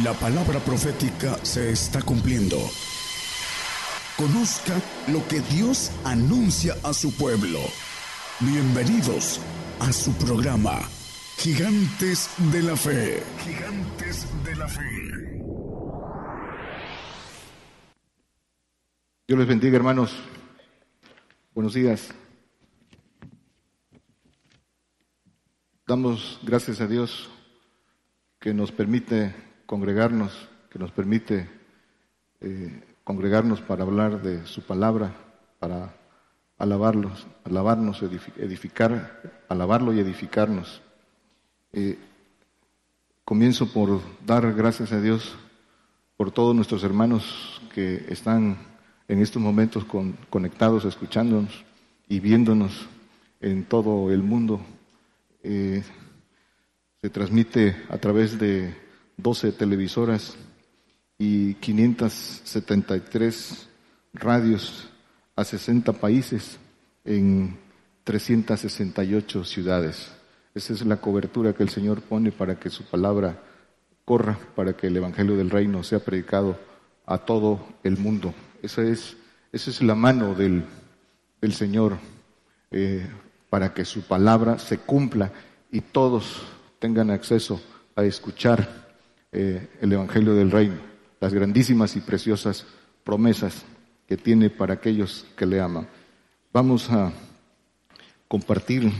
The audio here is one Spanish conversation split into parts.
La palabra profética se está cumpliendo. Conozca lo que Dios anuncia a su pueblo. Bienvenidos a su programa, Gigantes de la Fe. Gigantes de la Fe. Dios les bendiga, hermanos. Buenos días. Damos gracias a Dios que nos permite congregarnos, que nos permite eh, congregarnos para hablar de su palabra, para alabarlos, alabarnos, edificar, alabarlo y edificarnos. Eh, comienzo por dar gracias a Dios por todos nuestros hermanos que están en estos momentos conectados, escuchándonos y viéndonos en todo el mundo eh, se transmite a través de 12 televisoras y 573 radios a 60 países en 368 ciudades. Esa es la cobertura que el Señor pone para que su palabra corra, para que el Evangelio del Reino sea predicado a todo el mundo. Esa es, esa es la mano del, del Señor eh, para que su palabra se cumpla y todos tengan acceso a escuchar eh, el Evangelio del Reino, las grandísimas y preciosas promesas que tiene para aquellos que le aman. Vamos a compartir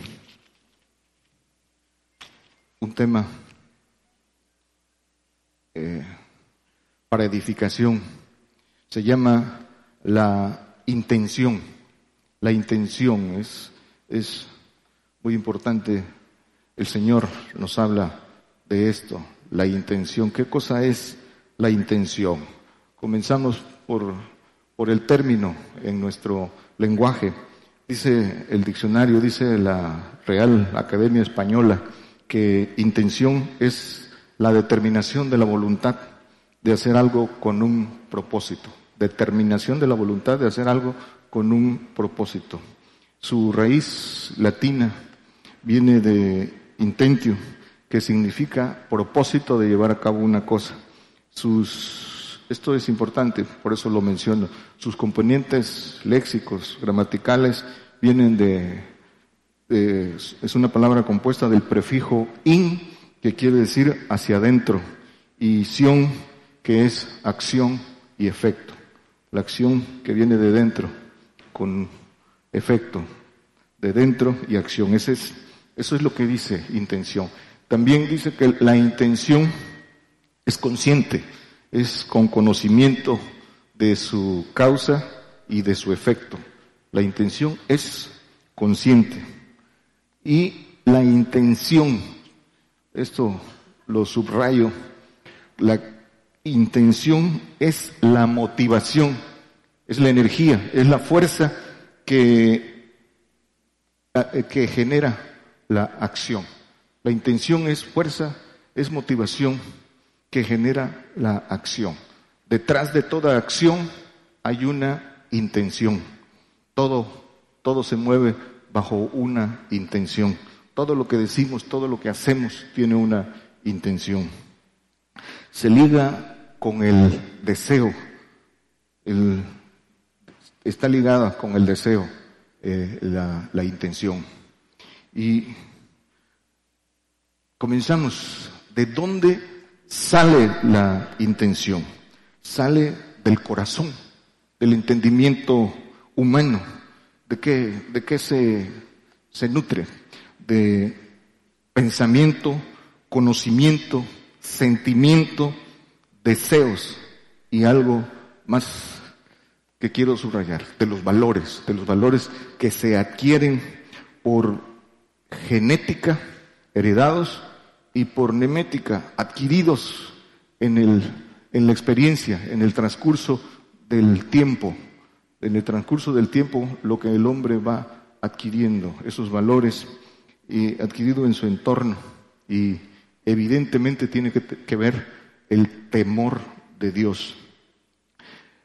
un tema eh, para edificación. Se llama la intención. La intención es es muy importante. El Señor nos habla de esto, la intención. ¿Qué cosa es la intención? Comenzamos por, por el término en nuestro lenguaje. Dice el diccionario, dice la Real Academia Española, que intención es la determinación de la voluntad de hacer algo con un propósito. Determinación de la voluntad de hacer algo con un propósito. Su raíz latina viene de intentio, que significa propósito de llevar a cabo una cosa. Sus, esto es importante, por eso lo menciono. Sus componentes léxicos, gramaticales, vienen de, es una palabra compuesta del prefijo in, que quiere decir hacia adentro, y sion, que es acción y efecto. La acción que viene de dentro, con efecto, de dentro y acción. Ese es, eso es lo que dice intención. También dice que la intención es consciente, es con conocimiento de su causa y de su efecto. La intención es consciente. Y la intención, esto lo subrayo, la intención es la motivación, es la energía, es la fuerza que, eh, que genera la acción. La intención es fuerza, es motivación que genera la acción. Detrás de toda acción hay una intención. Todo, todo se mueve bajo una intención. Todo lo que decimos, todo lo que hacemos tiene una intención. Se liga con el deseo, está ligada con el deseo, eh, la, la intención. Y comenzamos. ¿De dónde sale la intención? Sale del corazón, del entendimiento humano. ¿De qué, de qué se, se nutre? De pensamiento, conocimiento, sentimiento, deseos y algo más que quiero subrayar, de los valores, de los valores que se adquieren por genética, heredados, y por nemética, adquiridos en, el, en la experiencia, en el transcurso del tiempo. En el transcurso del tiempo, lo que el hombre va adquiriendo, esos valores y adquirido en su entorno. Y evidentemente tiene que, que ver el temor de Dios.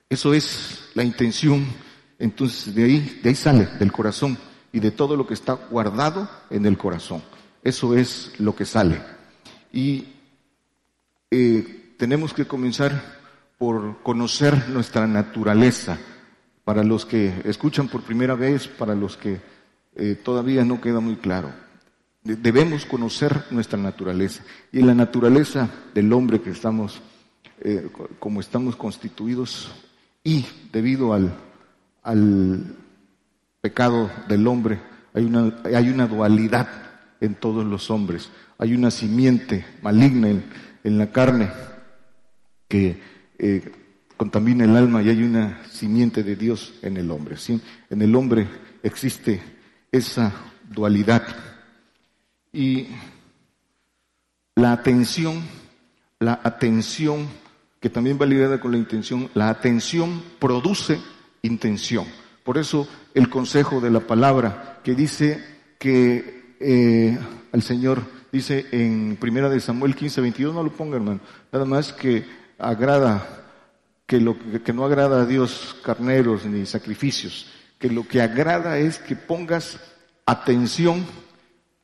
Eso es la intención. Entonces de ahí, de ahí sale, del corazón y de todo lo que está guardado en el corazón. Eso es lo que sale. Y eh, tenemos que comenzar por conocer nuestra naturaleza. Para los que escuchan por primera vez, para los que eh, todavía no queda muy claro. Debemos conocer nuestra naturaleza. Y la naturaleza del hombre que estamos, eh, como estamos constituidos, y debido al, al pecado del hombre, hay una, hay una dualidad en todos los hombres. Hay una simiente maligna en, la carne que eh, contamina el alma y hay una simiente de Dios en el hombre. En el hombre existe esa dualidad. Y la atención, la atención, que también va ligada con la intención, la atención produce intención. Por eso el consejo de la palabra que dice que eh, al Señor dice en Primera de Samuel 15, 22, no lo ponga hermano, nada más que agrada, que lo que no agrada a Dios carneros ni sacrificios, que lo que agrada es que pongas atención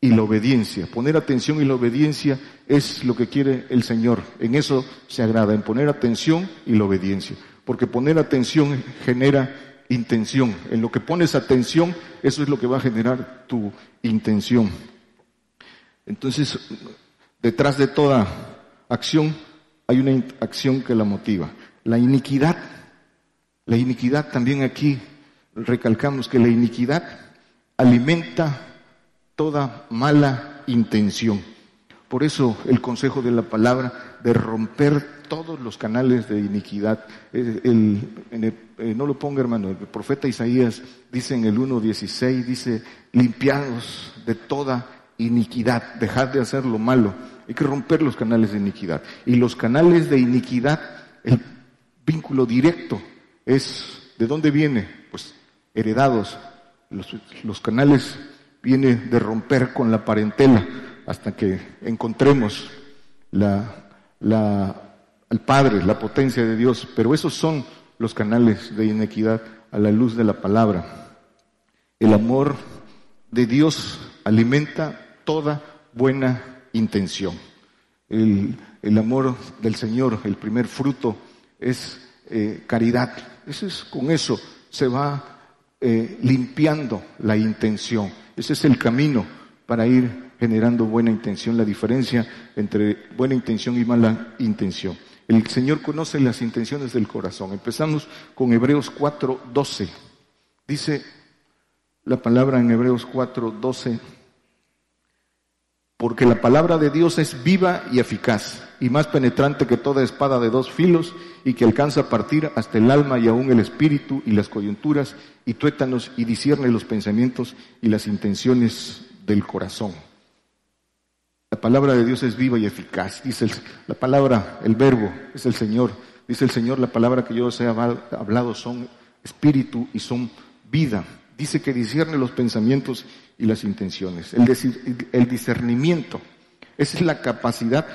y la obediencia. Poner atención y la obediencia es lo que quiere el Señor. En eso se agrada, en poner atención y la obediencia. Porque poner atención genera intención. En lo que pones atención, eso es lo que va a generar tu intención. Entonces, detrás de toda acción hay una acción que la motiva. La iniquidad, la iniquidad también aquí recalcamos que la iniquidad alimenta toda mala intención. Por eso el consejo de la palabra de romper todos los canales de iniquidad. Eh, no lo ponga hermano, el profeta Isaías dice en el 1.16, dice, limpiados de toda iniquidad, dejad de hacer lo malo. Hay que romper los canales de iniquidad. Y los canales de iniquidad, el vínculo directo es, ¿de dónde viene? Pues heredados. Los, canales vienen de romper con la parentela hasta que encontremos la, la, al Padre, la potencia de Dios. Pero esos son los canales de iniquidad a la luz de la palabra. El amor de Dios alimenta toda buena intención. El, amor del Señor, el primer fruto, es eh, caridad. Eso es, con eso se va eh, limpiando la intención. Ese es el camino para ir generando buena intención, la diferencia entre buena intención y mala intención. El Señor conoce las intenciones del corazón. Empezamos con Hebreos 4, 12. Dice la palabra en Hebreos 4, 12 porque la palabra de Dios es viva y eficaz, y más penetrante que toda espada de dos filos, y que alcanza a partir hasta el alma y aún el espíritu y las coyunturas y tuétanos, y discierne los pensamientos y las intenciones del corazón. La palabra de Dios es viva y eficaz, dice la palabra, el verbo es el Señor, dice el Señor, la palabra que yo os he hablado son espíritu y son vida. Dice que discierne los pensamientos y las intenciones. El, discernimiento, esa es la capacidad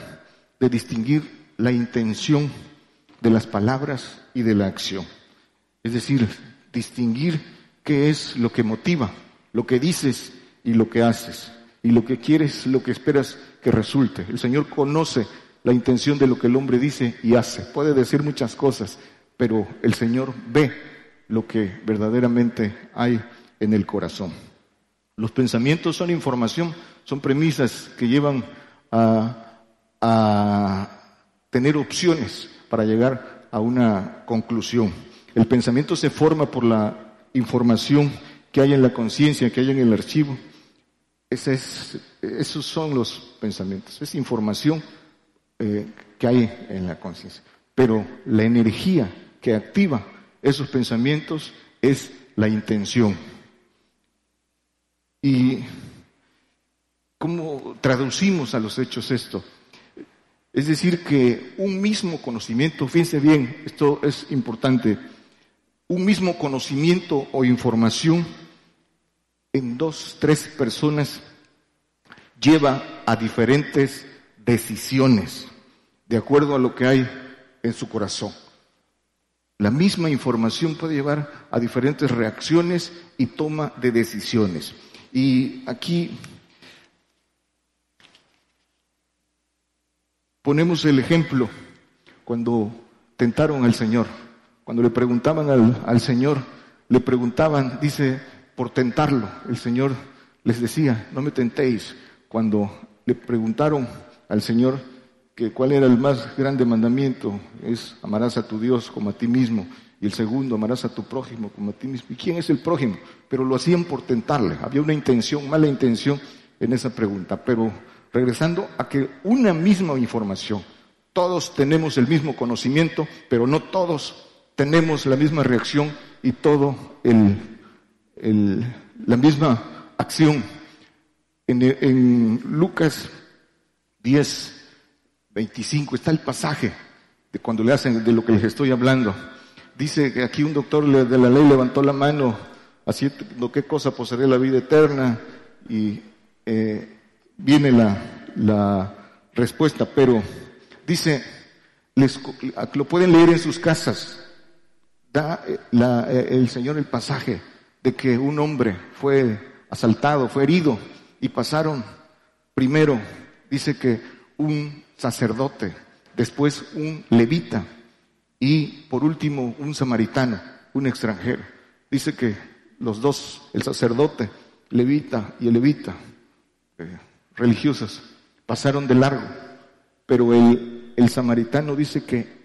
de distinguir la intención de las palabras y de la acción. Es decir, distinguir qué es lo que motiva, lo que dices y lo que haces, y lo que quieres, lo que esperas que resulte. El Señor conoce la intención de lo que el hombre dice y hace. Puede decir muchas cosas, pero el Señor ve lo que verdaderamente hay en el corazón. Los pensamientos son información, son premisas que llevan a, tener opciones para llegar a una conclusión. El pensamiento se forma por la información que hay en la conciencia, que hay en el archivo. Esos son los pensamientos, es información eh, que hay en la conciencia. Pero la energía que activa esos pensamientos es la intención. ¿Y cómo traducimos a los hechos esto? Es decir, que un mismo conocimiento, fíjense bien, esto es importante, un mismo conocimiento o información en dos, tres personas lleva a diferentes decisiones, de acuerdo a lo que hay en su corazón. La misma información puede llevar a diferentes reacciones y toma de decisiones. Y aquí ponemos el ejemplo. cuando tentaron al Señor, cuando le preguntaban al, al Señor, le preguntaban, dice, por tentarlo, el Señor les decía, no me tentéis. Cuando le preguntaron al Señor que cuál era el más grande mandamiento, es amarás a tu Dios como a ti mismo, y el segundo, amarás a tu prójimo como a ti mismo. ¿Y quién es el prójimo? Pero lo hacían por tentarle, había una intención, mala intención en esa pregunta. Pero regresando a que una misma información, todos tenemos el mismo conocimiento, pero no todos tenemos la misma reacción y todo el, la misma acción. En, en Lucas 10, 25 está el pasaje de cuando le hacen de lo que les estoy hablando. Dice que aquí un doctor de la ley levantó la mano haciendo qué cosa poseeré la vida eterna y eh, viene la, la respuesta, pero dice, les, lo pueden leer en sus casas, da eh, la, eh, el Señor el pasaje de que un hombre fue asaltado, fue herido y pasaron primero, dice que un sacerdote, después un levita y por último un samaritano, un extranjero. Dice que los dos, el sacerdote, levita y el levita, eh, pasaron de largo, pero el, el samaritano dice que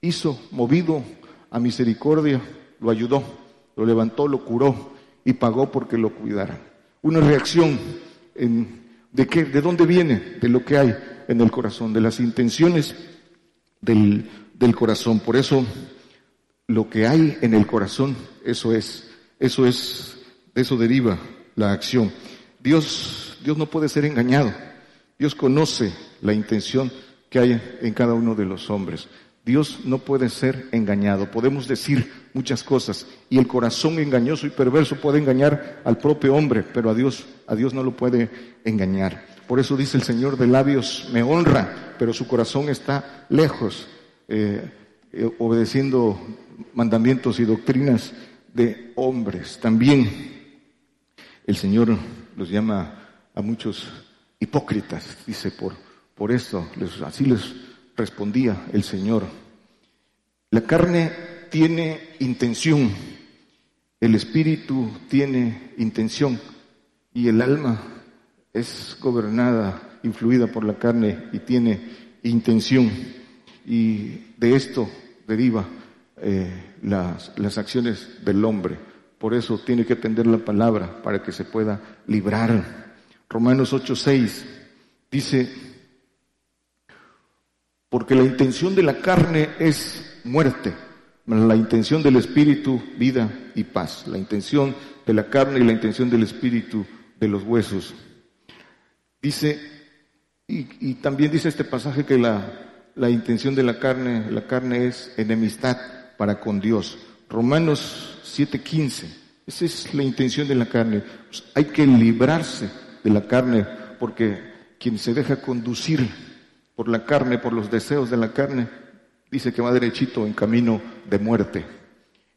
hizo, movido a misericordia, lo ayudó, lo levantó, lo curó y pagó porque lo cuidara. Una reacción en, de qué, de dónde viene, de lo que hay en el corazón, de las intenciones del, del corazón. Por eso, lo que hay en el corazón, eso es, eso es, de eso deriva la acción. Dios, Dios no puede ser engañado. Dios conoce la intención que hay en cada uno de los hombres. Dios no puede ser engañado. Podemos decir muchas cosas y el corazón engañoso y perverso puede engañar al propio hombre, pero a Dios, a Dios no lo puede engañar. Por eso dice el Señor de labios, me honra, pero su corazón está lejos, eh, eh, obedeciendo mandamientos y doctrinas de hombres. También el Señor los llama a muchos hipócritas, dice, por, por eso, así les respondía el Señor. La carne tiene intención, el espíritu tiene intención y el alma es gobernada, influida por la carne y tiene intención. Y de esto deriva eh, las, las acciones del hombre. Por eso tiene que atender la palabra para que se pueda librar. Romanos 8:6 dice, porque la intención de la carne es muerte, la intención del espíritu, vida y paz. La intención de la carne y la intención del espíritu, de los huesos. Dice, y, también dice este pasaje que la, la intención de la carne, la carne es enemistad para con Dios. Romanos 7:15, esa es la intención de la carne. Pues hay que librarse de la carne porque quien se deja conducir por la carne, por los deseos de la carne, dice que va derechito en camino de muerte.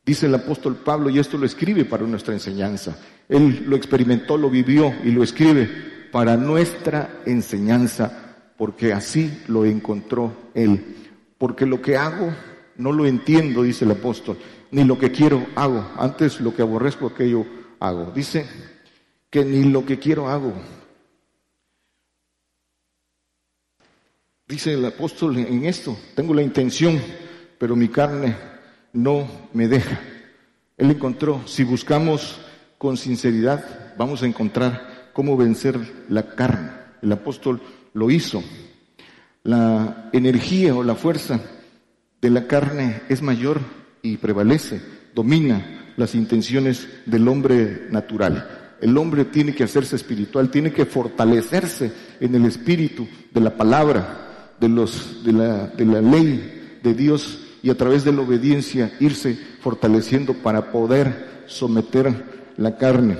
Dice el apóstol Pablo, y esto lo escribe para nuestra enseñanza. Él lo experimentó, lo vivió y lo escribe para nuestra enseñanza, porque así lo encontró él. Porque lo que hago no lo entiendo, dice el apóstol, ni lo que quiero hago. Antes lo que aborrezco, aquello hago. Dice que ni lo que quiero hago, Dice el apóstol en esto, tengo la intención, pero mi carne no me deja. Él encontró, si buscamos con sinceridad, vamos a encontrar cómo vencer la carne. El apóstol lo hizo. La energía o la fuerza de la carne es mayor y prevalece, domina las intenciones del hombre natural. El hombre tiene que hacerse espiritual, tiene que fortalecerse en el espíritu de la palabra, de, los, de, la, de la ley de Dios y a través de la obediencia irse fortaleciendo para poder someter la carne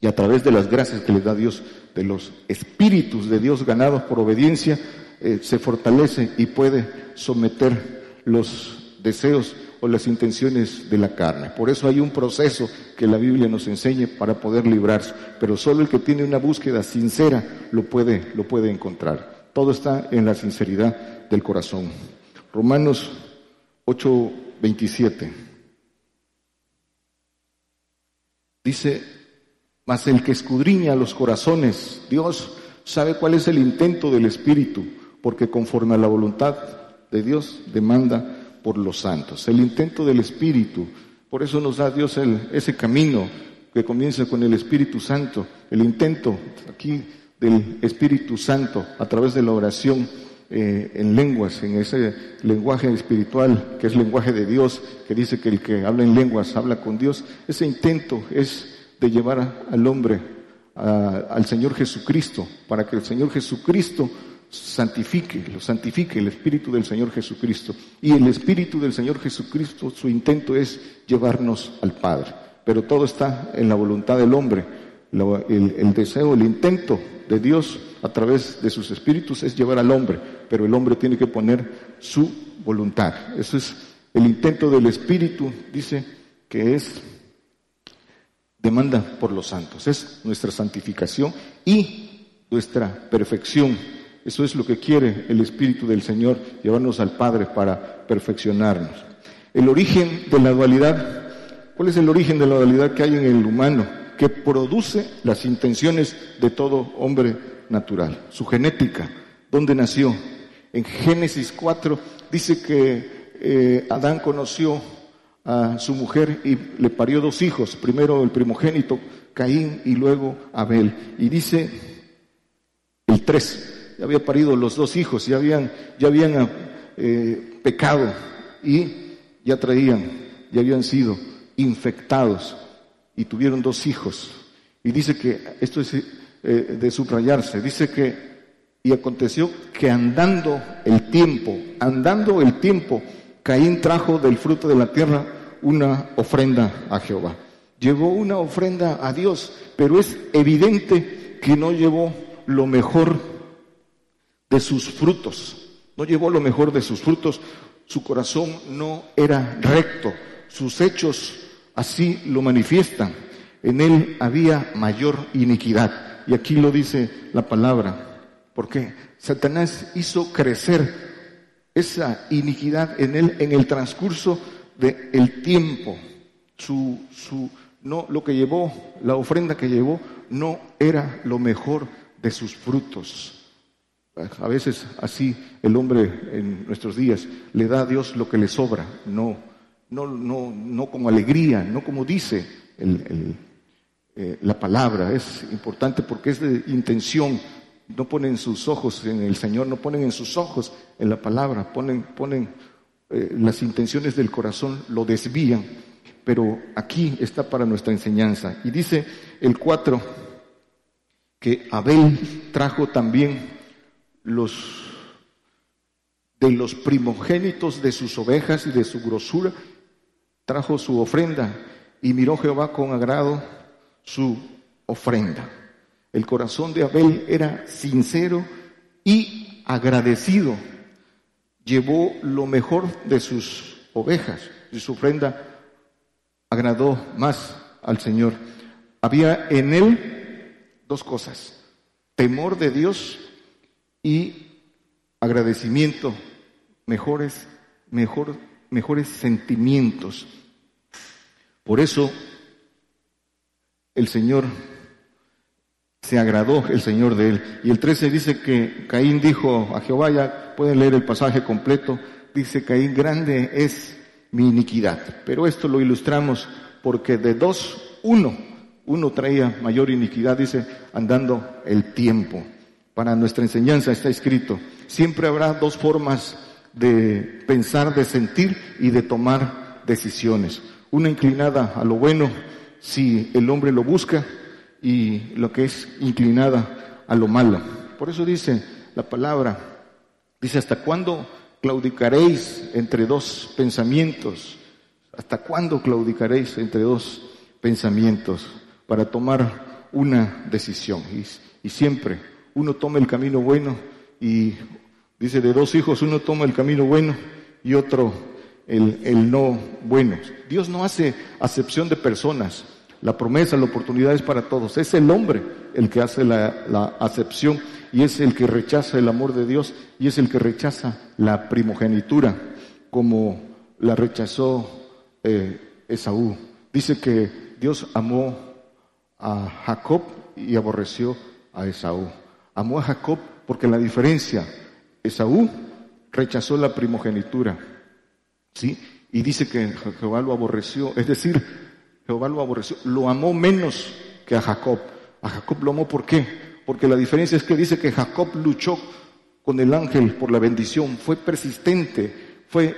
y a través de las gracias que le da Dios, de los espíritus de Dios ganados por obediencia, eh, se fortalece y puede someter los deseos o las intenciones de la carne. Por eso hay un proceso que la Biblia nos enseña para poder librarse, pero solo el que tiene una búsqueda sincera lo puede, lo puede encontrar. Todo está en la sinceridad del corazón. Romanos 8:27. Dice, mas el que escudriña los corazones, Dios sabe cuál es el intento del Espíritu, porque conforme a la voluntad de Dios demanda por los santos. El intento del Espíritu, por eso nos da Dios ese camino que comienza con el Espíritu Santo, el intento aquí del Espíritu Santo a través de la oración eh, en lenguas, en ese lenguaje espiritual que es lenguaje de Dios, que dice que el que habla en lenguas habla con Dios, ese intento es de llevar al hombre al Señor Jesucristo, para que el Señor Jesucristo santifique, lo santifique el Espíritu del Señor Jesucristo. Y el Espíritu del Señor Jesucristo, su intento es llevarnos al Padre. Pero todo está en la voluntad del hombre. el, el deseo, el intento de Dios a través de sus espíritus es llevar al hombre, pero el hombre tiene que poner su voluntad. Eso es el intento del Espíritu, dice que es demanda por los santos, es nuestra santificación y nuestra perfección. Eso es lo que quiere el Espíritu del Señor, llevarnos al Padre para perfeccionarnos. El origen de la dualidad, ¿cuál es el origen de la dualidad que hay en el humano? Que produce las intenciones de todo hombre natural, su genética, dónde nació. En Génesis 4 dice que eh, Adán conoció a su mujer y le parió dos hijos, primero el primogénito, Caín, y luego Abel. Y dice el 3, ya había parido los dos hijos, ya habían, ya habían eh, pecado y ya traían, ya habían sido infectados y tuvieron dos hijos. Y dice que esto es eh, de subrayarse. Dice que, y aconteció que andando el tiempo, andando el tiempo, Caín trajo del fruto de la tierra una ofrenda a Jehová. Llevó una ofrenda a Dios, pero es evidente que no llevó lo mejor de sus frutos. No llevó lo mejor de sus frutos. Su corazón no era recto. Sus hechos así lo manifiestan. En él había mayor iniquidad. Y aquí lo dice la palabra, porque Satanás hizo crecer esa iniquidad en él en el transcurso del tiempo. Su, su, no, lo que llevó, la ofrenda que llevó, no era lo mejor de sus frutos. A veces así el hombre en nuestros días le da a Dios lo que le sobra, no, no, no, no como alegría, no como dice el eh, la palabra. Es importante porque es de intención. No ponen sus ojos en el Señor, no ponen en sus ojos en la palabra, ponen, ponen eh, las intenciones del corazón, lo desvían. Pero aquí está para nuestra enseñanza. Y dice el 4 que Abel trajo también los de los primogénitos de sus ovejas y de su grosura, trajo su ofrenda y miró Jehová con agrado su ofrenda. El corazón de Abel era sincero y agradecido. Llevó lo mejor de sus ovejas y su ofrenda agradó más al Señor. Había en él dos cosas, temor de Dios y agradecimiento, mejores, mejor, mejores sentimientos. Por eso el Señor se agradó el Señor de él. Y el 13 dice que Caín dijo a Jehová, ya pueden leer el pasaje completo, dice Caín, grande es mi iniquidad. Pero esto lo ilustramos porque de dos, uno, uno traía mayor iniquidad, dice, andando el tiempo. Para nuestra enseñanza está escrito, siempre habrá dos formas de pensar, de sentir y de tomar decisiones. Una inclinada a lo bueno si el hombre lo busca y lo que es inclinada a lo malo. Por eso dice la palabra, dice, ¿hasta cuándo claudicaréis entre dos pensamientos? ¿Hasta cuándo claudicaréis entre dos pensamientos para tomar una decisión? Y, y siempre uno toma el camino bueno y dice, de dos hijos uno toma el camino bueno y otro el, el no bueno. Dios no hace acepción de personas. La promesa, la oportunidad es para todos. Es el hombre el que hace la, acepción y es el que rechaza el amor de Dios y es el que rechaza la primogenitura, como la rechazó eh, Esaú. Dice que Dios amó a Jacob y aborreció a Esaú. Amó a Jacob porque la diferencia, Esaú rechazó la primogenitura, ¿sí? Y dice que Jehová lo aborreció, es decir, Jehová lo aborreció, lo amó menos que a Jacob. A Jacob lo amó, ¿por qué? Porque la diferencia es que dice que Jacob luchó con el ángel por la bendición, fue persistente, fue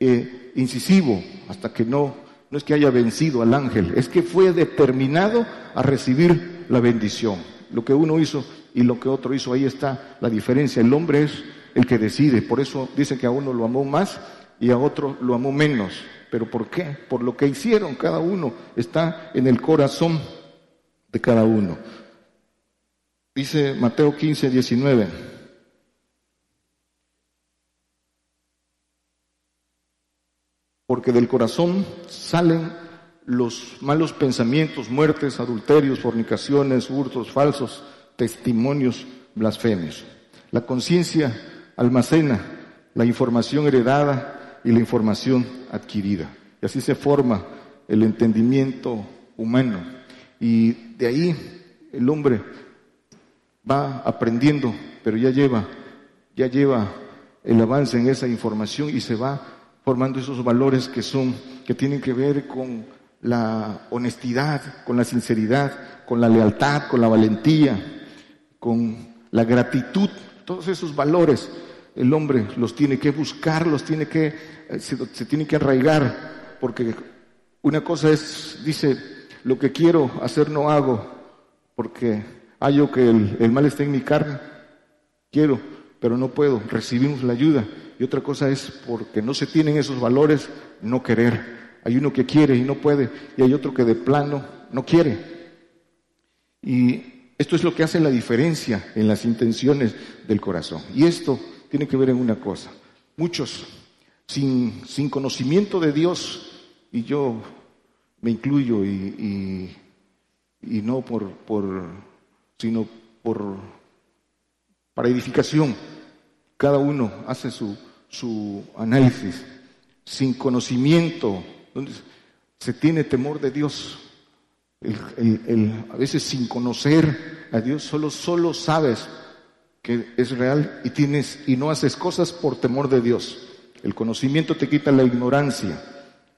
eh, incisivo, hasta que no, no es que haya vencido al ángel, es que fue determinado a recibir la bendición. Lo que uno hizo y lo que otro hizo, ahí está la diferencia. El hombre es el que decide, por eso dice que a uno lo amó más y a otro lo amó menos. ¿Pero por qué? Por lo que hicieron cada uno. Está en el corazón de cada uno. Dice Mateo 15, 19. Porque del corazón salen los malos pensamientos, muertes, adulterios, fornicaciones, hurtos falsos, testimonios, blasfemios. La conciencia almacena la información heredada y la información adquirida. Y así se forma el entendimiento humano. Y de ahí el hombre va aprendiendo, pero ya lleva, ya lleva el avance en esa información y se va formando esos valores que son, que tienen que ver con la honestidad, con la sinceridad, con la lealtad, con la valentía, con la gratitud, todos esos valores el hombre los tiene que buscar, los tiene que, eh, se, tiene que arraigar, porque una cosa es, dice, lo que quiero hacer no hago, porque hallo que el, mal está en mi carne, quiero, pero no puedo, recibimos la ayuda. Y otra cosa es porque no se tienen esos valores, no querer. Hay uno que quiere y no puede, y hay otro que de plano no quiere. Y esto es lo que hace la diferencia en las intenciones del corazón. Y esto tiene que ver en una cosa. Muchos, sin, sin conocimiento de Dios, y yo me incluyo y, y, no por, por, sino por, para edificación, cada uno hace su, su análisis. Sin conocimiento, se tiene temor de Dios. a veces sin conocer a Dios, solo, solo sabes que es real y tienes y no haces cosas por temor de Dios. El conocimiento te quita la ignorancia,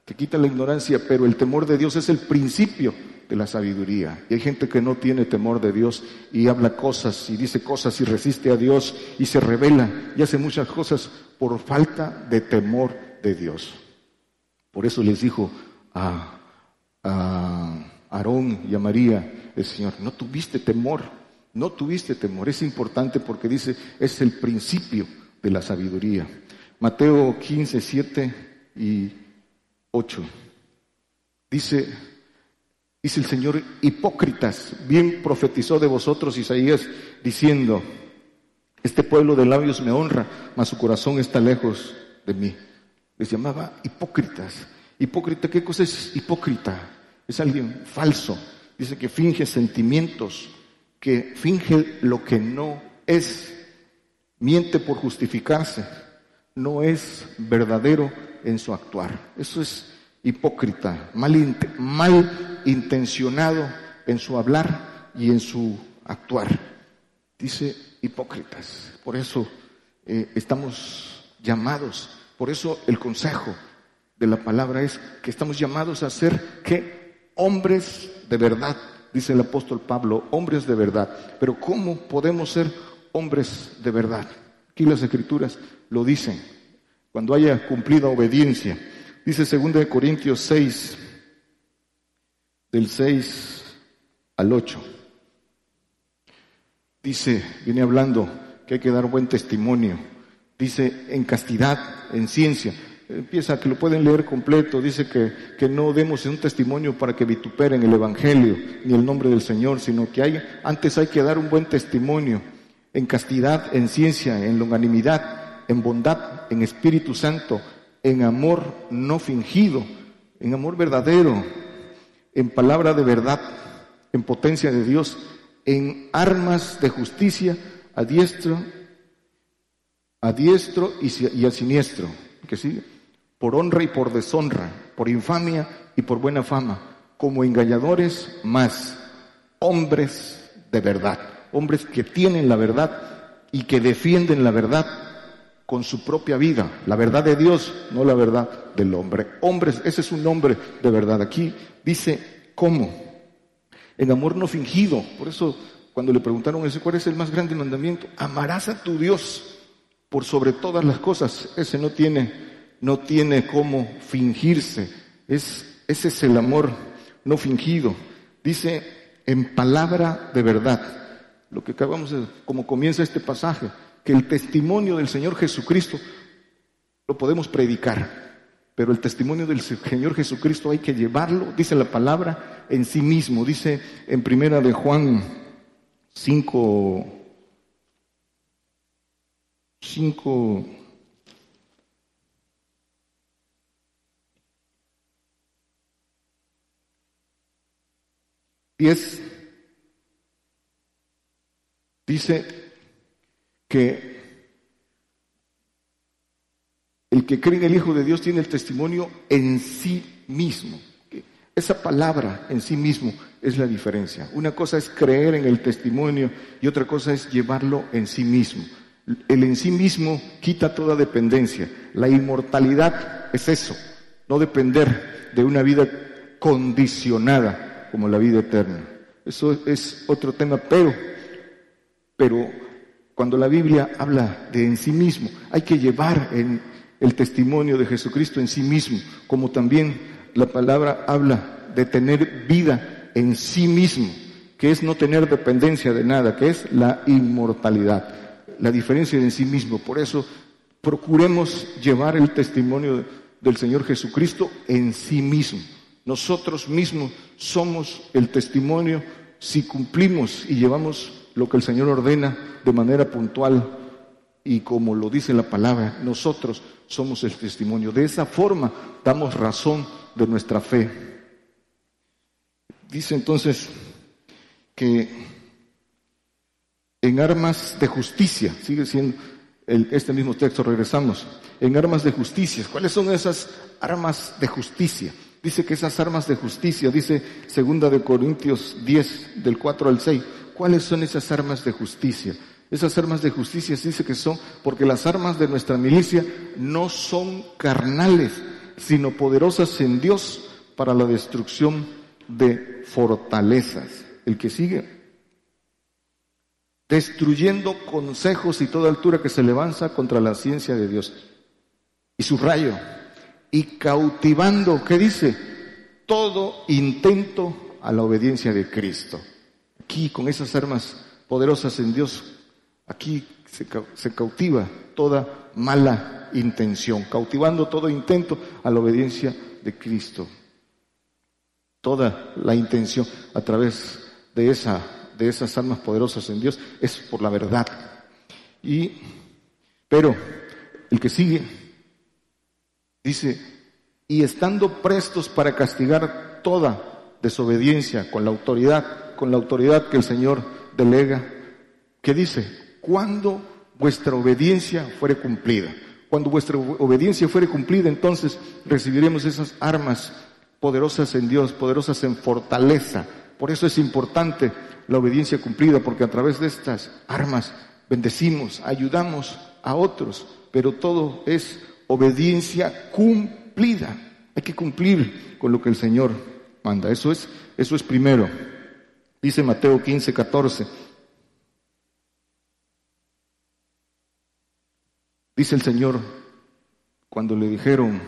te quita la ignorancia, pero el temor de Dios es el principio de la sabiduría. Y hay gente que no tiene temor de Dios y habla cosas y dice cosas y resiste a Dios y se revela y hace muchas cosas por falta de temor de Dios. Por eso les dijo a, a Aarón y a María el Señor, no tuviste temor no tuviste temor. Es importante porque dice, es el principio de la sabiduría. Mateo 15, 7 y 8. Dice, dice el Señor, hipócritas, bien profetizó de vosotros Isaías diciendo, este pueblo de labios me honra, mas su corazón está lejos de mí. Les llamaba hipócritas. Hipócrita, ¿qué cosa es hipócrita? Es alguien falso. Dice que finge sentimientos, que finge lo que no es, miente por justificarse, no es verdadero en su actuar. Eso es hipócrita, mal, intencionado en su hablar y en su actuar. Dice hipócritas. Por eso eh, estamos llamados, por eso el consejo de la palabra es que estamos llamados a ser que hombres de verdad, dice el apóstol Pablo, hombres de verdad. Pero ¿cómo podemos ser hombres de verdad? Aquí las escrituras lo dicen. Cuando haya cumplida obediencia. Dice 2 Corintios 6, del 6 al 8. Dice, viene hablando que hay que dar buen testimonio. Dice, en castidad, en ciencia empieza que lo pueden leer completo, dice que, que, no demos un testimonio para que vituperen el Evangelio ni el nombre del Señor, sino que hay, antes hay que dar un buen testimonio en castidad, en ciencia, en longanimidad, en bondad, en Espíritu Santo, en amor no fingido, en amor verdadero, en palabra de verdad, en potencia de Dios, en armas de justicia, a diestro, a diestro y, a siniestro, que sigue, por honra y por deshonra, por infamia y por buena fama, como engañadores más, hombres de verdad, hombres que tienen la verdad y que defienden la verdad con su propia vida, la verdad de Dios, no la verdad del hombre. Hombres, ese es un nombre de verdad. Aquí dice, ¿cómo? En amor no fingido. Por eso, cuando le preguntaron ese, ¿cuál es el más grande mandamiento? Amarás a tu Dios por sobre todas las cosas. Ese no tiene, no tiene cómo fingirse. Es, ese es el amor no fingido. Dice, en palabra de verdad. Lo que acabamos de, como comienza este pasaje, que el testimonio del Señor Jesucristo lo podemos predicar, pero el testimonio del Señor Jesucristo hay que llevarlo, dice la palabra, en sí mismo. Dice en primera de Juan 5, 5, diez, dice que el que cree en el Hijo de Dios tiene el testimonio en sí mismo. Esa palabra en sí mismo es la diferencia. Una cosa es creer en el testimonio y otra cosa es llevarlo en sí mismo. El en sí mismo quita toda dependencia. La inmortalidad es eso, no depender de una vida condicionada como la vida eterna. Eso es otro tema, pero, pero cuando la Biblia habla de en sí mismo, hay que llevar en el testimonio de Jesucristo en sí mismo, como también la palabra habla de tener vida en sí mismo, que es no tener dependencia de nada, que es la inmortalidad, la diferencia en sí mismo. Por eso procuremos llevar el testimonio del Señor Jesucristo en sí mismo. Nosotros mismos somos el testimonio si cumplimos y llevamos lo que el Señor ordena de manera puntual y como lo dice la palabra, nosotros somos el testimonio. De esa forma damos razón de nuestra fe. Dice entonces que en armas de justicia, sigue siendo este mismo texto, regresamos, en armas de justicia. ¿Cuáles son esas armas de justicia? Dice que esas armas de justicia, dice segunda de Corintios 10, del 4 al 6, ¿cuáles son esas armas de justicia? Esas armas de justicia dice que son, porque las armas de nuestra milicia no son carnales, sino poderosas en Dios para la destrucción de fortalezas. El que sigue. Destruyendo consejos y toda altura que se levanta contra la ciencia de Dios. Y su rayo. Y cautivando, ¿qué dice? Todo intento a la obediencia de Cristo. Aquí con esas armas poderosas en Dios Aquí se, cautiva toda mala intención, cautivando todo intento a la obediencia de Cristo. Toda la intención a través de, esa, de esas almas poderosas en Dios es por la verdad. Y, pero el que sigue dice, y estando prestos para castigar toda desobediencia con la autoridad, con la autoridad que el Señor delega, ¿qué dice? cuando vuestra obediencia fuere cumplida. Cuando vuestra obediencia fuere cumplida, entonces recibiremos esas armas poderosas en Dios, poderosas en fortaleza. Por eso es importante la obediencia cumplida, porque a través de estas armas bendecimos, ayudamos a otros, pero todo es obediencia cumplida. Hay que cumplir con lo que el Señor manda. Eso es, eso es primero. Dice Mateo 15, 14. Dice el Señor, cuando le dijeron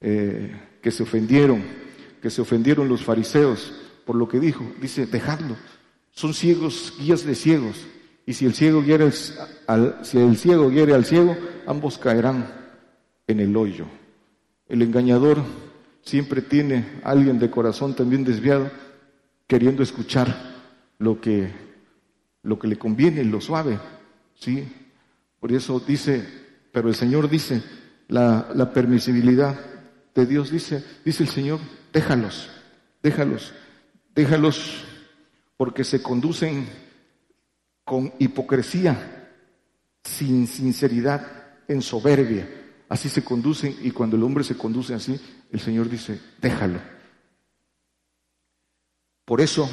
eh, que se ofendieron, que se ofendieron los fariseos por lo que dijo, dice, dejadlo. Son ciegos, guías de ciegos. Y si el ciego hiere al, si el ciego hiere al ciego, ambos caerán en el hoyo. El engañador siempre tiene a alguien de corazón también desviado, queriendo escuchar lo que, lo que le conviene, lo suave. ¿sí? Por eso dice pero el Señor dice, la, permisibilidad de Dios dice, dice el Señor, déjalos, déjalos, déjalos, porque se conducen con hipocresía, sin sinceridad, en soberbia. Así se conducen y cuando el hombre se conduce así, el Señor dice, déjalo. Por eso,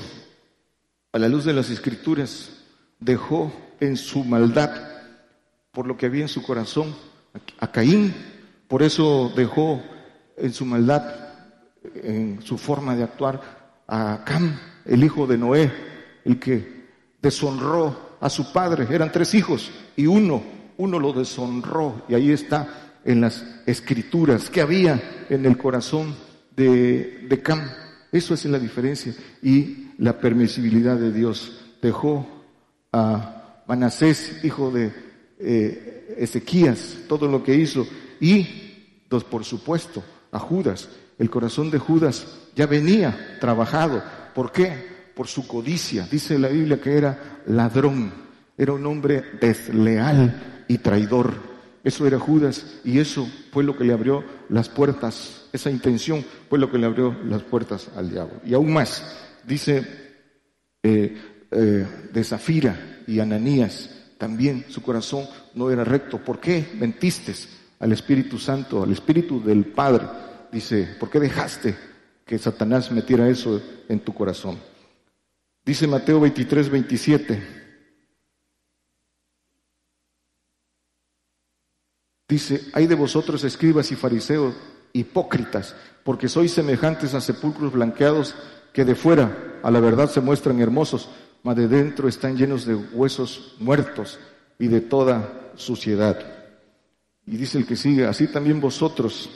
a la luz de las escrituras, dejó en su maldad, por lo que había en su corazón, a Caín. Por eso dejó en su maldad, en su forma de actuar, a Cam, el hijo de Noé, el que deshonró a su padre. Eran tres hijos y uno, uno lo deshonró. Y ahí está en las escrituras que había en el corazón de, de Cam. Eso es la diferencia. Y la permisibilidad de Dios dejó a Manasés, hijo de eh, Ezequías, todo lo que hizo. Y, dos, por supuesto, a Judas. El corazón de Judas ya venía trabajado. ¿Por qué? por su codicia. Dice la Biblia que era ladrón, era un hombre desleal y traidor. Eso era Judas y eso fue lo que le abrió las puertas, esa intención fue lo que le abrió las puertas al diablo. Y aún más, dice eh, eh, de Zafira y Ananías, también su corazón no era recto. ¿Por qué mentiste al Espíritu Santo, al Espíritu del Padre? Dice, ¿por qué dejaste que Satanás metiera eso en tu corazón? Dice Mateo 23, 27. Dice, hay de vosotros escribas y fariseos hipócritas, porque sois semejantes a sepulcros blanqueados que de fuera a la verdad se muestran hermosos, mas de dentro están llenos de huesos muertos y de toda suciedad. Y dice el que sigue, así también vosotros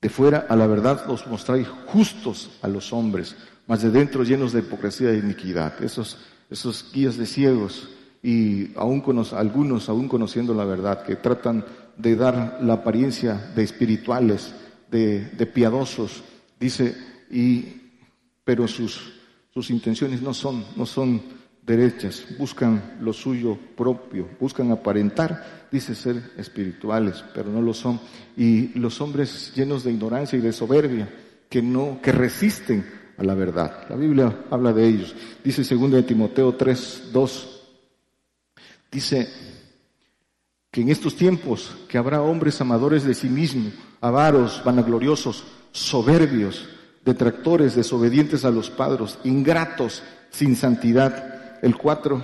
de fuera a la verdad os mostráis justos a los hombres, mas de dentro llenos de hipocresía e iniquidad. Esos, esos guías de ciegos y aún algunos, aún conociendo la verdad, que tratan de dar la apariencia de espirituales, de, piadosos, dice, y, pero sus, sus intenciones no son, no son derechas, buscan lo suyo propio, buscan aparentar, dice ser espirituales, pero no lo son. Y los hombres llenos de ignorancia y de soberbia, que no, que resisten a la verdad. La Biblia habla de ellos. Dice 2 de Timoteo 3, 2. Dice que en estos tiempos que habrá hombres amadores de sí mismos, avaros, vanagloriosos, soberbios, detractores, desobedientes a los padres, ingratos, sin santidad. El 4.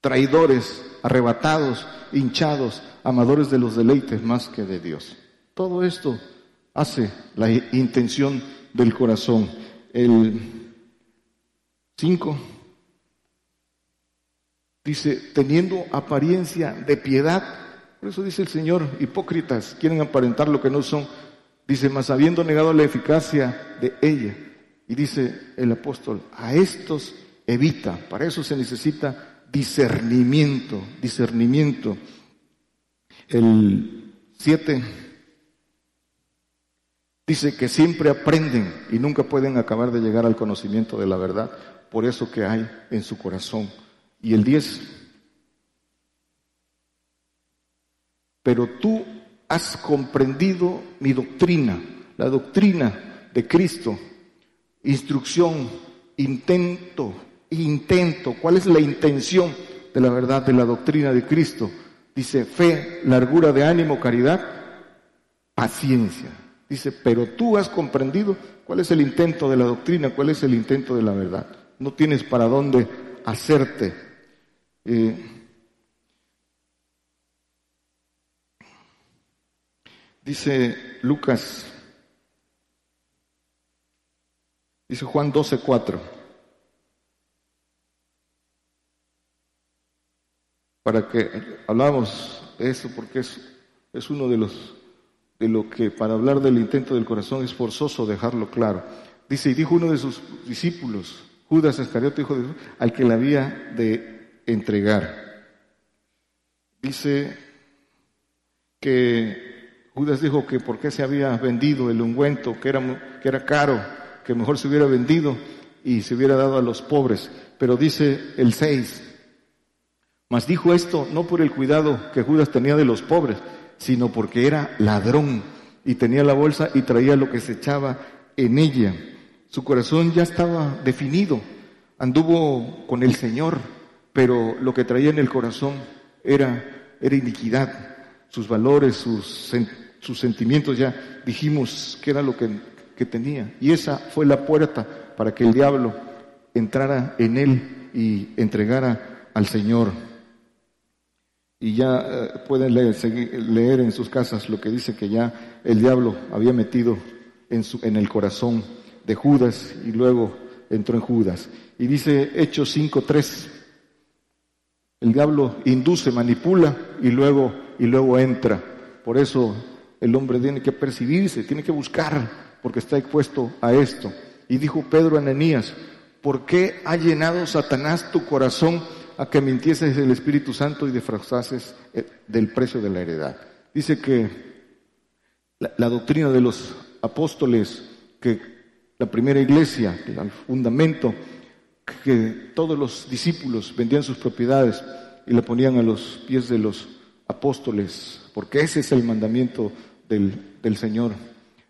Traidores, arrebatados, hinchados, amadores de los deleites más que de Dios. Todo esto hace la intención del corazón. El 5 dice, teniendo apariencia de piedad, por eso dice el Señor, hipócritas, quieren aparentar lo que no son. Dice, mas habiendo negado la eficacia de ella. Y dice el apóstol, a estos evita, para eso se necesita discernimiento, discernimiento. El 7 Dice que siempre aprenden y nunca pueden acabar de llegar al conocimiento de la verdad, por eso que hay en su corazón. Y el 10, pero tú has comprendido mi doctrina, la doctrina de Cristo, instrucción, intento, intento, ¿cuál es la intención de la verdad de la doctrina de Cristo? Dice fe, largura de ánimo, caridad, paciencia. Dice, pero tú has comprendido cuál es el intento de la doctrina, cuál es el intento de la verdad. No tienes para dónde hacerte. Eh, dice Lucas, dice Juan 12, 4. Para que hablamos de eso, porque es, es uno de los de lo que para hablar del intento del corazón es forzoso dejarlo claro. Dice, y dijo uno de sus discípulos, Judas Iscariote, hijo de Jesús, al que le había de entregar. Dice que Judas dijo que por qué se había vendido el ungüento, que era, que era caro, que mejor se hubiera vendido y se hubiera dado a los pobres. Pero dice el 6, mas dijo esto no por el cuidado que Judas tenía de los pobres, sino porque era ladrón y tenía la bolsa y traía lo que se echaba en ella. Su corazón ya estaba definido. anduvo con el Señor, pero lo que traía en el corazón era, era iniquidad. Sus valores, sus, sentimientos, ya dijimos que era lo que, que tenía. Y esa fue la puerta para que el diablo entrara en él y entregara al Señor. Y ya eh, pueden leer, leer, en sus casas lo que dice que ya el diablo había metido en, su, en el corazón de Judas y luego entró en Judas. Y dice Hechos 5.3, el diablo induce, manipula y luego, y luego entra. Por eso el hombre tiene que percibirse, tiene que buscar, porque está expuesto a esto. Y dijo Pedro a Ananías, ¿por qué ha llenado Satanás tu corazón a que mintieses el Espíritu Santo y defraudases eh, del precio de la heredad? Dice que la, la doctrina de los apóstoles, que la primera iglesia, el fundamento, que todos los discípulos vendían sus propiedades y la ponían a los pies de los apóstoles, porque ese es el mandamiento del, del Señor,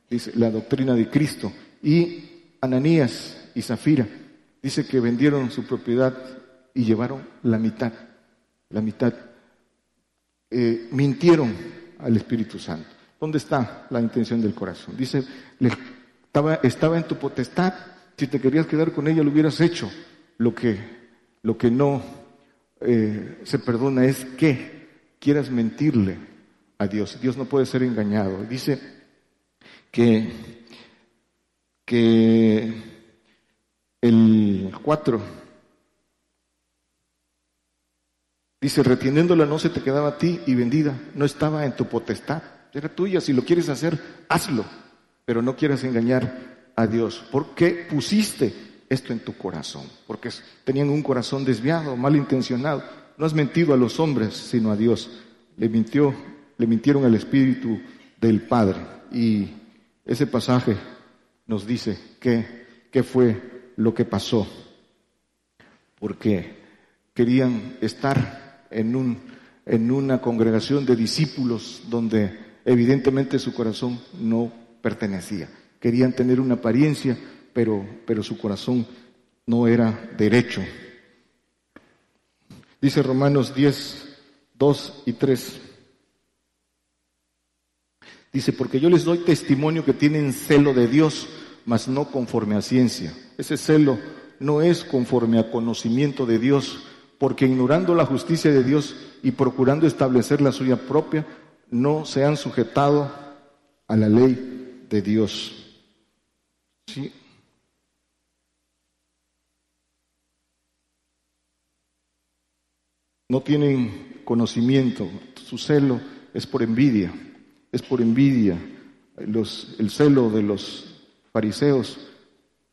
dice la doctrina de Cristo. Y Ananías y Zafira dice que vendieron su propiedad y llevaron la mitad, la mitad. Eh, mintieron al Espíritu Santo. ¿Dónde está la intención del corazón? Dice, estaba, estaba en tu potestad, si te querías quedar con ella lo hubieras hecho. Lo que, lo que no eh, se perdona es que quieras mentirle a Dios. Dios no puede ser engañado. Dice que, que el 4 dice, reteniéndola no se te quedaba a ti y vendida, no estaba en tu potestad, era tuya, si lo quieres hacer, hazlo, pero no quieras engañar a Dios. ¿Por qué pusiste esto en tu corazón? Porque tenían un corazón desviado, malintencionado. No has mentido a los hombres, sino a Dios. Le mintió, le mintieron al Espíritu del Padre. Y ese pasaje nos dice que, qué fue lo que pasó. Porque querían estar en, un, en una congregación de discípulos donde evidentemente su corazón no pertenecía. Querían tener una apariencia, pero, pero su corazón no era derecho. Dice Romanos 10, 2 y 3. Dice, porque yo les doy testimonio que tienen celo de Dios, mas no conforme a ciencia. Ese celo no es conforme a conocimiento de Dios, porque ignorando la justicia de Dios y procurando establecer la suya propia, no se han sujetado a la ley de Dios. ¿Sí? No tienen conocimiento, su celo es por envidia es por envidia. el celo de los fariseos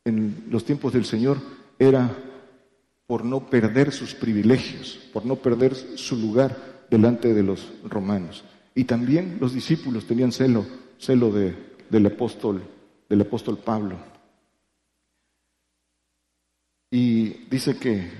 en los tiempos del Señor era por no perder sus privilegios, por no perder su lugar delante de los romanos. Y también los discípulos tenían celo, celo de, del apóstol, del apóstol Pablo. Y dice que,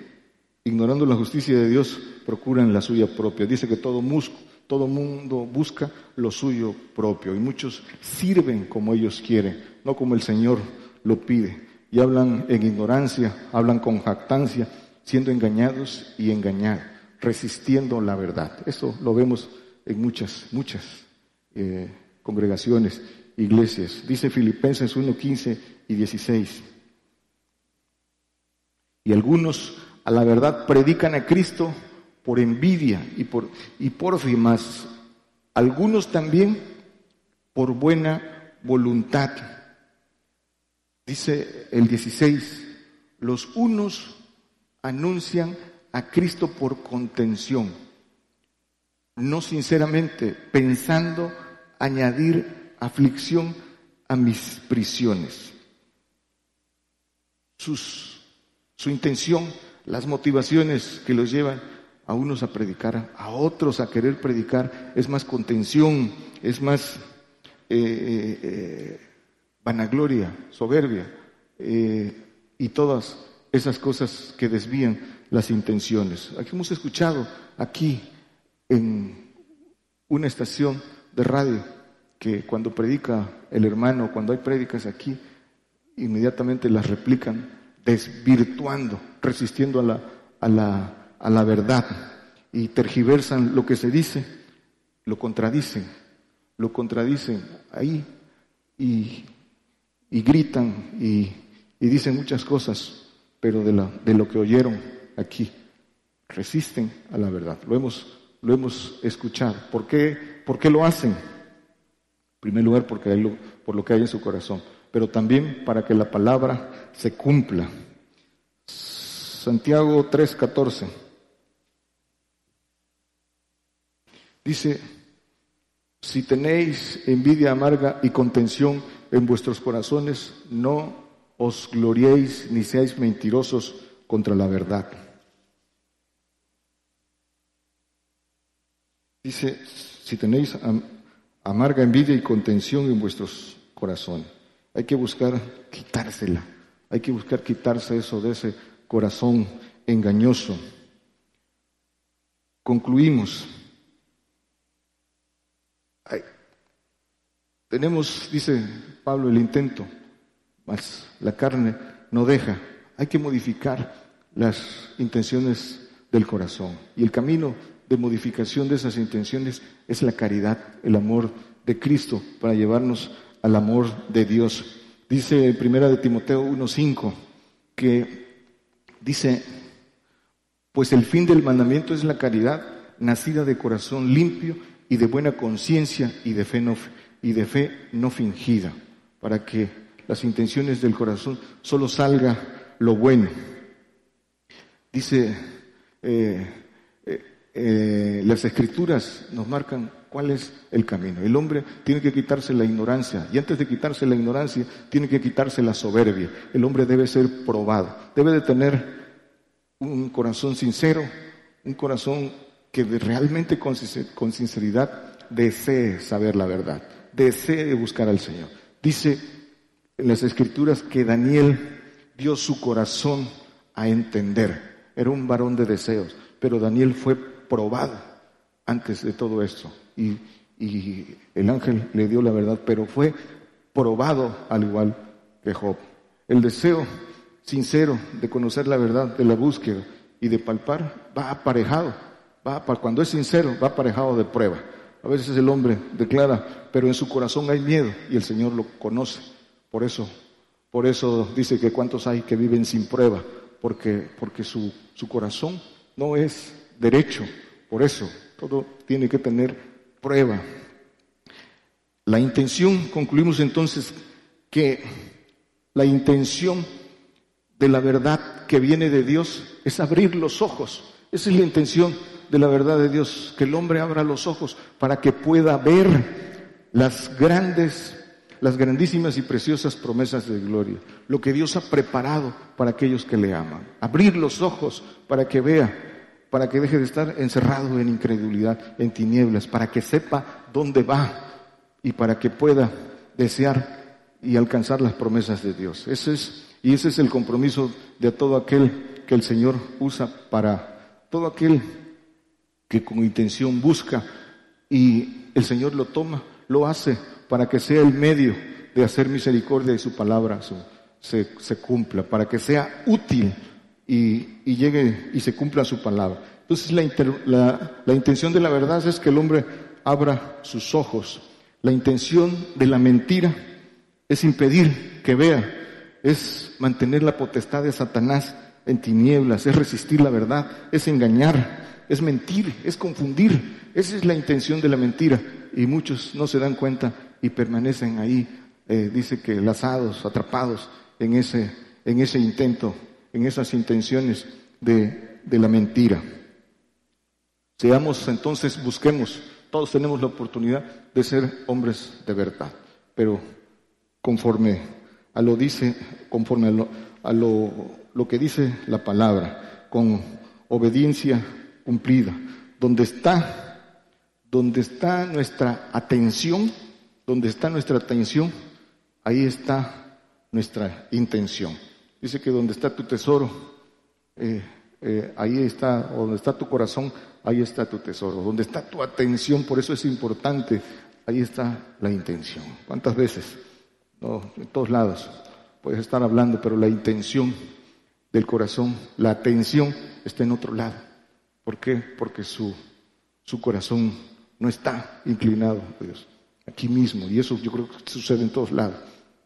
ignorando la justicia de Dios, procuran la suya propia. Dice que todo musco, todo mundo busca lo suyo propio y muchos sirven como ellos quieren, no como el Señor lo pide. Y hablan en ignorancia, hablan con jactancia, siendo engañados y engañados, resistiendo la verdad. Eso lo vemos en muchas, muchas eh, congregaciones, iglesias. Dice Filipenses 1, 15 y 16. Y algunos a la verdad predican a Cristo por envidia y por, y por más algunos también por buena voluntad. Dice el 16, los unos anuncian a Cristo por contención, no sinceramente, pensando añadir aflicción a mis prisiones. Su intención, las motivaciones que los llevan a unos a predicar, a otros a querer predicar, es más contención, es más eh, eh, eh, vanagloria, soberbia y todas esas cosas que desvían las intenciones. Aquí hemos escuchado, aquí en una estación de radio, que cuando predica el hermano, cuando hay prédicas aquí, inmediatamente las replican desvirtuando, resistiendo a la, a la, a la verdad y tergiversan lo que se dice, lo contradicen, lo contradicen ahí y, y gritan y, y, dicen muchas cosas, pero de, la, de lo que oyeron aquí, resisten a la verdad. Lo hemos, lo hemos escuchado. ¿Por qué, ¿Por qué lo hacen? En primer lugar, porque hay lo, por lo que hay en su corazón, pero también para que la palabra se cumpla. Santiago 3:14 dice, si tenéis envidia amarga y contención en vuestros corazones, no os gloriéis ni seáis mentirosos contra la verdad. Dice, si tenéis amarga envidia y contención en vuestros corazones. Hay que buscar quitársela, hay que buscar quitarse eso de ese corazón engañoso. Concluimos. tenemos, dice Pablo, el intento, mas la carne no deja. Hay que modificar las intenciones del corazón. Y el camino de modificación de esas intenciones es la caridad, el amor de Cristo para llevarnos al amor de Dios. Dice en primera de Timoteo 1:5 que dice, pues el fin del mandamiento es la caridad nacida de corazón limpio y de buena conciencia y de fe no y de fe no fingida, para que las intenciones del corazón solo salga lo bueno. Dice eh, eh, las escrituras nos marcan cuál es el camino. El hombre tiene que quitarse la ignorancia y antes de quitarse la ignorancia tiene que quitarse la soberbia. El hombre debe ser probado, debe de tener un corazón sincero, un corazón que realmente con sinceridad desee saber la verdad, desee buscar al Señor. Dice en las escrituras que Daniel dio su corazón a entender. Era un varón de deseos, pero Daniel fue probado antes de todo esto. Y, el ángel le dio la verdad, pero fue probado al igual que Job. El deseo sincero de conocer la verdad, de la búsqueda y de palpar, va aparejado. Va, cuando es sincero, va aparejado de prueba. A veces el hombre declara, pero en su corazón hay miedo y el Señor lo conoce. Por eso, por eso dice que cuántos hay que viven sin prueba, porque, porque su, su corazón no es derecho. Por eso, todo tiene que tener prueba. La intención, concluimos entonces que la intención de la verdad que viene de Dios es abrir los ojos. Esa es la intención de la verdad de Dios, que el hombre abra los ojos para que pueda ver las grandes, las grandísimas y preciosas promesas de gloria, lo que Dios ha preparado para aquellos que le aman. Abrir los ojos para que vea para que deje de estar encerrado en incredulidad, en tinieblas, para que sepa dónde va y para que pueda desear y alcanzar las promesas de Dios. Ese es, y ese es el compromiso de todo aquel que el Señor usa para todo aquel que con intención busca y el Señor lo toma, lo hace para que sea el medio de hacer misericordia y su palabra se, se cumpla, para que sea útil y, llegue y se cumpla su palabra. Entonces la, la intención de la verdad es que el hombre abra sus ojos. La intención de la mentira es impedir que vea, es mantener la potestad de Satanás en tinieblas, es resistir la verdad, es engañar, es mentir, es confundir. Esa es la intención de la mentira y muchos no se dan cuenta y permanecen ahí, eh, dice que lazados, atrapados en ese, en ese intento en esas intenciones de, la mentira. Seamos entonces, busquemos, todos tenemos la oportunidad de ser hombres de verdad, pero conforme a lo dice, conforme a lo, a lo, que dice la palabra, con obediencia cumplida, donde está, donde está nuestra atención, donde está nuestra atención, ahí está nuestra intención. Dice que donde está tu tesoro, eh, eh, ahí está, o donde está tu corazón, ahí está tu tesoro. Donde está tu atención, por eso es importante, ahí está la intención. ¿Cuántas veces? No, en todos lados puedes estar hablando, pero la intención del corazón, la atención está en otro lado. ¿Por qué? Porque su, su corazón no está inclinado a Dios, aquí mismo. Y eso yo creo que sucede en todos lados.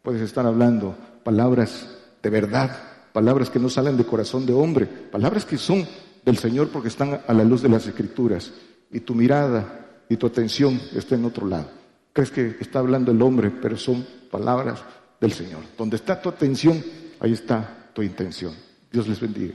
Puedes estar hablando palabras de verdad, palabras que no salen de corazón de hombre, palabras que son del Señor porque están a la luz de las Escrituras. Y tu mirada y tu atención está en otro lado. Crees que está hablando el hombre, pero son palabras del Señor. Donde está tu atención, ahí está tu intención. Dios les bendiga.